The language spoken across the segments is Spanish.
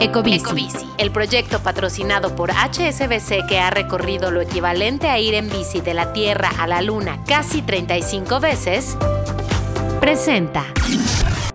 Ecobici, el proyecto patrocinado por HSBC que ha recorrido lo equivalente a ir en bici de la Tierra a la Luna casi 35 veces, presenta.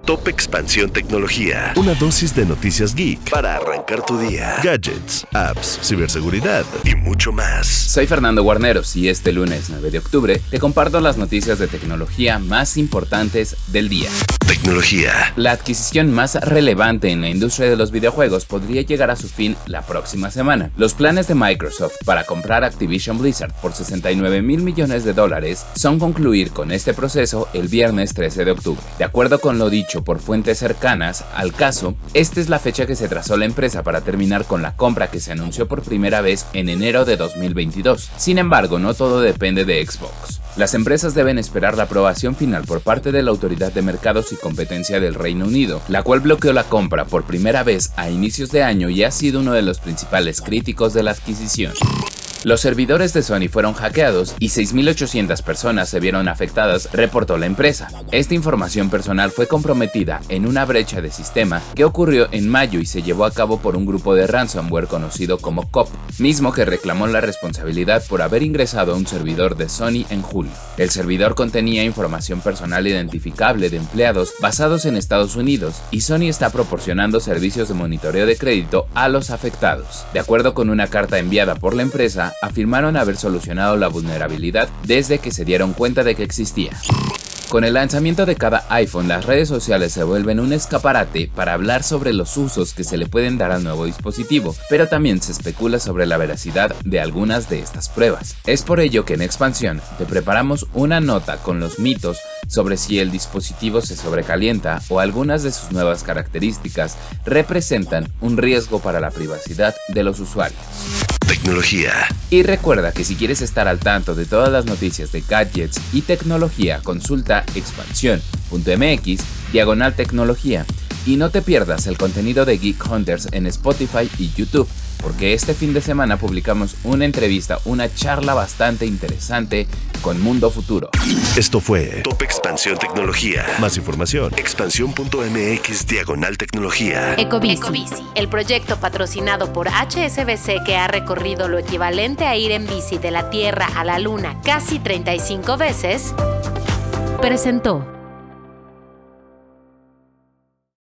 Top Expansión Tecnología. Una dosis de noticias geek para arrancar tu día. Gadgets, apps, ciberseguridad y mucho más. Soy Fernando Guarneros y este lunes 9 de octubre te comparto las noticias de tecnología más importantes del día. Tecnología. La adquisición más relevante en la industria de los videojuegos podría llegar a su fin la próxima semana. Los planes de Microsoft para comprar Activision Blizzard por 69 mil millones de dólares son concluir con este proceso el viernes 13 de octubre. De acuerdo con lo dicho por fuentes cercanas al caso, esta es la fecha que se trazó la empresa para terminar con la compra que se anunció por primera vez en enero de 2022. Sin embargo, no todo depende de Xbox. Las empresas deben esperar la aprobación final por parte de la Autoridad de Mercados y Competencia del Reino Unido, la cual bloqueó la compra por primera vez a inicios de año y ha sido uno de los principales críticos de la adquisición. Los servidores de Sony fueron hackeados y 6.800 personas se vieron afectadas, reportó la empresa. Esta información personal fue comprometida en una brecha de sistema que ocurrió en mayo y se llevó a cabo por un grupo de ransomware conocido como COP, mismo que reclamó la responsabilidad por haber ingresado a un servidor de Sony en julio. El servidor contenía información personal identificable de empleados basados en Estados Unidos y Sony está proporcionando servicios de monitoreo de crédito a los afectados. De acuerdo con una carta enviada por la empresa, afirmaron haber solucionado la vulnerabilidad desde que se dieron cuenta de que existía. Con el lanzamiento de cada iPhone, las redes sociales se vuelven un escaparate para hablar sobre los usos que se le pueden dar al nuevo dispositivo, pero también se especula sobre la veracidad de algunas de estas pruebas. Es por ello que en Expansión te preparamos una nota con los mitos sobre si el dispositivo se sobrecalienta o algunas de sus nuevas características representan un riesgo para la privacidad de los usuarios. Y recuerda que si quieres estar al tanto de todas las noticias de gadgets y tecnología, consulta expansión.mx diagonal tecnología. Y no te pierdas el contenido de Geek Hunters en Spotify y YouTube, porque este fin de semana publicamos una entrevista, una charla bastante interesante con Mundo Futuro. Esto fue Top Expansión Tecnología. Más información, expansión.mx diagonal tecnología. Ecobici, el proyecto patrocinado por HSBC que ha recorrido lo equivalente a ir en bici de la Tierra a la Luna casi 35 veces, presentó.